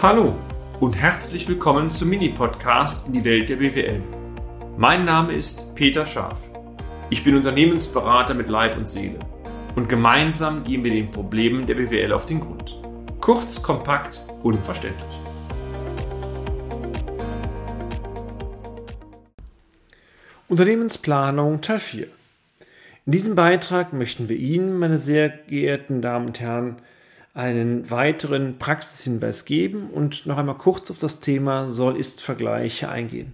Hallo und herzlich willkommen zum Mini-Podcast in die Welt der BWL. Mein Name ist Peter Scharf. Ich bin Unternehmensberater mit Leib und Seele und gemeinsam gehen wir den Problemen der BWL auf den Grund. Kurz, kompakt, unverständlich. Unternehmensplanung Teil 4. In diesem Beitrag möchten wir Ihnen, meine sehr geehrten Damen und Herren, einen weiteren Praxishinweis geben und noch einmal kurz auf das Thema Soll-Ist-Vergleiche eingehen.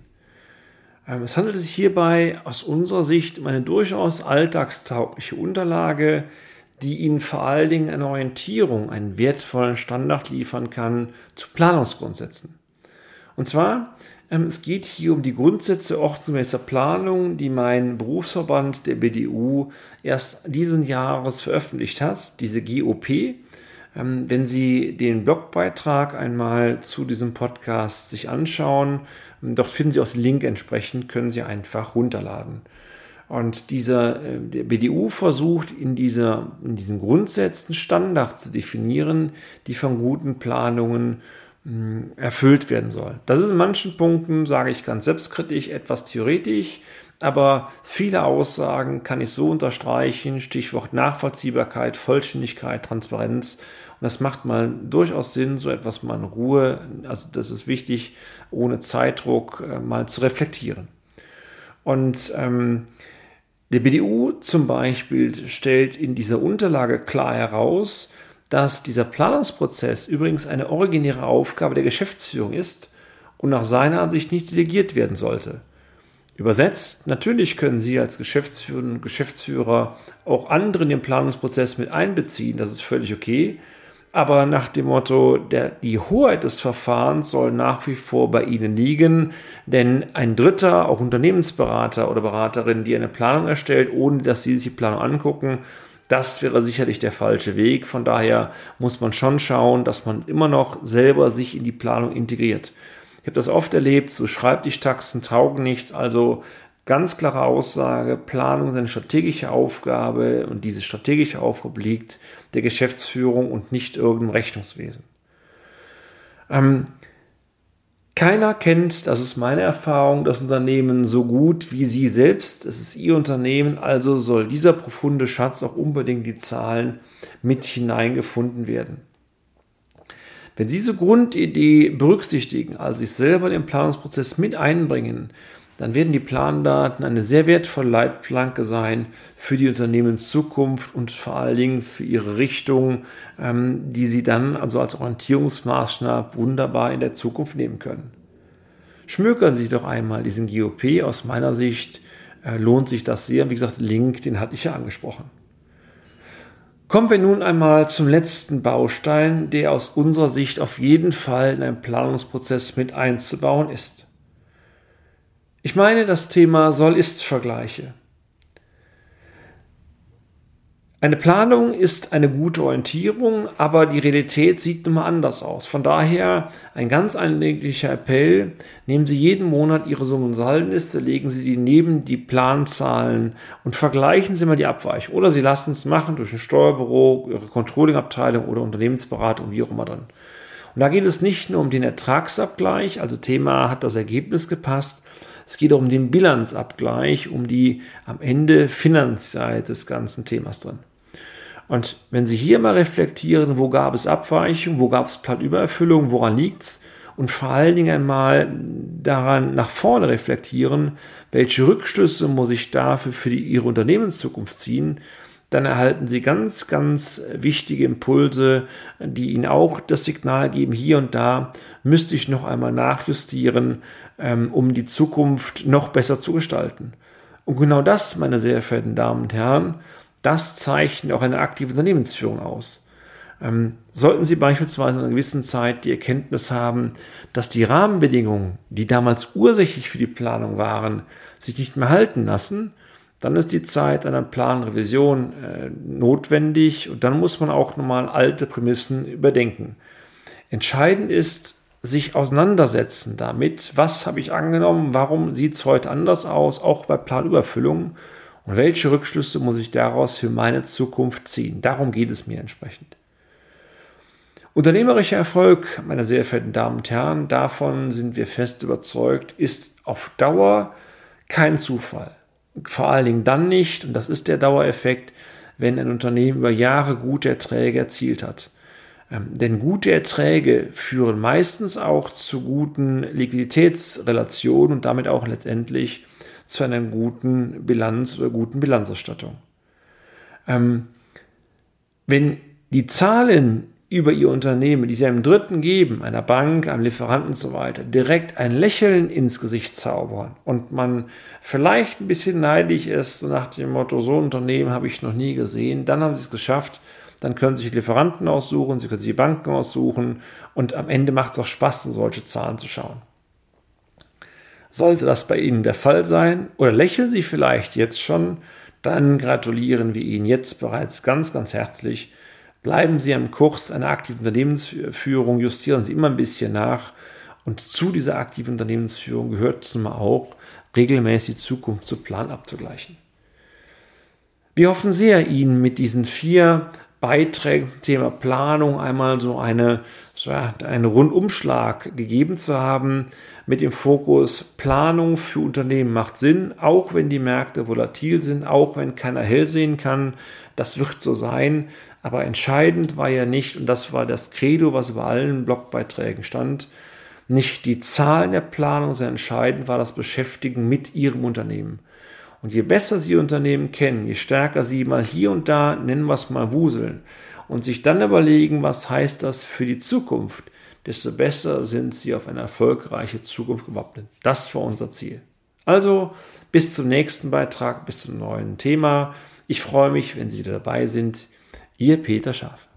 Ähm, es handelt sich hierbei aus unserer Sicht um eine durchaus alltagstaugliche Unterlage, die Ihnen vor allen Dingen eine Orientierung, einen wertvollen Standard liefern kann zu Planungsgrundsätzen. Und zwar, ähm, es geht hier um die Grundsätze ordnungsgemäßer Planung, die mein Berufsverband der BDU erst diesen Jahres veröffentlicht hat, diese GOP, wenn Sie den Blogbeitrag einmal zu diesem Podcast sich anschauen, ähm, dort finden Sie auch den Link entsprechend, können Sie einfach runterladen. Und dieser, äh, der BDU versucht in, dieser, in diesen Grundsätzen Standards zu definieren, die von guten Planungen hm, erfüllt werden soll. Das ist in manchen Punkten, sage ich ganz selbstkritisch, etwas theoretisch, aber viele Aussagen kann ich so unterstreichen, Stichwort Nachvollziehbarkeit, Vollständigkeit, Transparenz. Und das macht mal durchaus Sinn, so etwas mal in Ruhe, also das ist wichtig, ohne Zeitdruck äh, mal zu reflektieren. Und ähm, der BDU zum Beispiel stellt in dieser Unterlage klar heraus, dass dieser Planungsprozess übrigens eine originäre Aufgabe der Geschäftsführung ist und nach seiner Ansicht nicht delegiert werden sollte. Übersetzt, natürlich können Sie als Geschäftsführerin und Geschäftsführer auch andere in den Planungsprozess mit einbeziehen, das ist völlig okay. Aber nach dem Motto, der, die Hoheit des Verfahrens soll nach wie vor bei Ihnen liegen, denn ein Dritter, auch Unternehmensberater oder Beraterin, die eine Planung erstellt, ohne dass Sie sich die Planung angucken, das wäre sicherlich der falsche Weg. Von daher muss man schon schauen, dass man immer noch selber sich in die Planung integriert. Ich habe das oft erlebt, so Schreibtischtaxen taugen nichts, also ganz klare Aussage, Planung ist eine strategische Aufgabe und diese strategische Aufgabe liegt der Geschäftsführung und nicht irgendeinem Rechnungswesen. Ähm, keiner kennt, das ist meine Erfahrung, das Unternehmen so gut wie Sie selbst. Es ist Ihr Unternehmen, also soll dieser profunde Schatz auch unbedingt die Zahlen mit hineingefunden werden. Wenn Sie diese Grundidee berücksichtigen, also sich selber den Planungsprozess mit einbringen, dann werden die Plandaten eine sehr wertvolle Leitplanke sein für die Unternehmenszukunft und vor allen Dingen für ihre Richtung, ähm, die Sie dann also als Orientierungsmaßstab wunderbar in der Zukunft nehmen können. Schmökern Sie doch einmal diesen GOP. Aus meiner Sicht äh, lohnt sich das sehr. Wie gesagt, Link, den hatte ich ja angesprochen. Kommen wir nun einmal zum letzten Baustein, der aus unserer Sicht auf jeden Fall in einen Planungsprozess mit einzubauen ist. Ich meine das Thema Soll-Ist-Vergleiche. Eine Planung ist eine gute Orientierung, aber die Realität sieht nun mal anders aus. Von daher ein ganz einleglicher Appell, nehmen Sie jeden Monat Ihre Summen- und Saldenliste, legen Sie die neben die Planzahlen und vergleichen Sie mal die Abweichung. Oder Sie lassen es machen durch ein Steuerbüro, Ihre Controllingabteilung oder Unternehmensberatung, wie auch immer dann. Und da geht es nicht nur um den Ertragsabgleich, also Thema hat das Ergebnis gepasst, es geht auch um den Bilanzabgleich, um die am Ende Finanzseite des ganzen Themas drin. Und wenn Sie hier mal reflektieren, wo gab es Abweichungen, wo gab es Planübererfüllung, woran liegt's? Und vor allen Dingen einmal daran nach vorne reflektieren, welche Rückschlüsse muss ich dafür für die, Ihre Unternehmenszukunft ziehen, dann erhalten Sie ganz, ganz wichtige Impulse, die Ihnen auch das Signal geben, hier und da müsste ich noch einmal nachjustieren, ähm, um die Zukunft noch besser zu gestalten. Und genau das, meine sehr verehrten Damen und Herren, das zeichnet auch eine aktive Unternehmensführung aus. Ähm, sollten Sie beispielsweise in einer gewissen Zeit die Erkenntnis haben, dass die Rahmenbedingungen, die damals ursächlich für die Planung waren, sich nicht mehr halten lassen, dann ist die Zeit einer Planrevision äh, notwendig und dann muss man auch nochmal alte Prämissen überdenken. Entscheidend ist, sich auseinandersetzen damit, was habe ich angenommen, warum sieht es heute anders aus, auch bei Planüberfüllung und welche Rückschlüsse muss ich daraus für meine Zukunft ziehen? Darum geht es mir entsprechend. Unternehmerischer Erfolg, meine sehr verehrten Damen und Herren, davon sind wir fest überzeugt, ist auf Dauer kein Zufall. Vor allen Dingen dann nicht, und das ist der Dauereffekt, wenn ein Unternehmen über Jahre gute Erträge erzielt hat. Ähm, denn gute Erträge führen meistens auch zu guten Liquiditätsrelationen und damit auch letztendlich zu einer guten Bilanz oder guten Bilanzausstattung. Ähm, wenn die Zahlen über ihr Unternehmen, die sie einem Dritten geben, einer Bank, einem Lieferanten und so weiter, direkt ein Lächeln ins Gesicht zaubern und man vielleicht ein bisschen neidisch ist, nach dem Motto, so ein Unternehmen habe ich noch nie gesehen, dann haben sie es geschafft, dann können Sie sich Lieferanten aussuchen, Sie können sich die Banken aussuchen und am Ende macht es auch Spaß, solche Zahlen zu schauen. Sollte das bei Ihnen der Fall sein oder lächeln Sie vielleicht jetzt schon, dann gratulieren wir Ihnen jetzt bereits ganz, ganz herzlich Bleiben Sie am Kurs einer aktiven Unternehmensführung, justieren Sie immer ein bisschen nach. Und zu dieser aktiven Unternehmensführung gehört es auch, regelmäßig Zukunft zu Plan abzugleichen. Wir hoffen sehr, Ihnen mit diesen vier Beiträgen zum Thema Planung einmal so eine, so einen Rundumschlag gegeben zu haben mit dem Fokus Planung für Unternehmen macht Sinn, auch wenn die Märkte volatil sind, auch wenn keiner hell sehen kann. Das wird so sein. Aber entscheidend war ja nicht, und das war das Credo, was über allen Blogbeiträgen stand, nicht die Zahlen der Planung, sondern entscheidend war das Beschäftigen mit Ihrem Unternehmen. Und je besser Sie Unternehmen kennen, je stärker Sie mal hier und da, nennen wir es mal, wuseln und sich dann überlegen, was heißt das für die Zukunft, desto besser sind Sie auf eine erfolgreiche Zukunft gewappnet. Das war unser Ziel. Also bis zum nächsten Beitrag, bis zum neuen Thema. Ich freue mich, wenn Sie wieder dabei sind. Ihr Peter Schaf.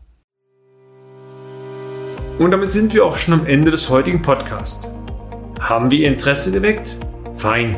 Und damit sind wir auch schon am Ende des heutigen Podcasts. Haben wir Ihr Interesse geweckt? Fein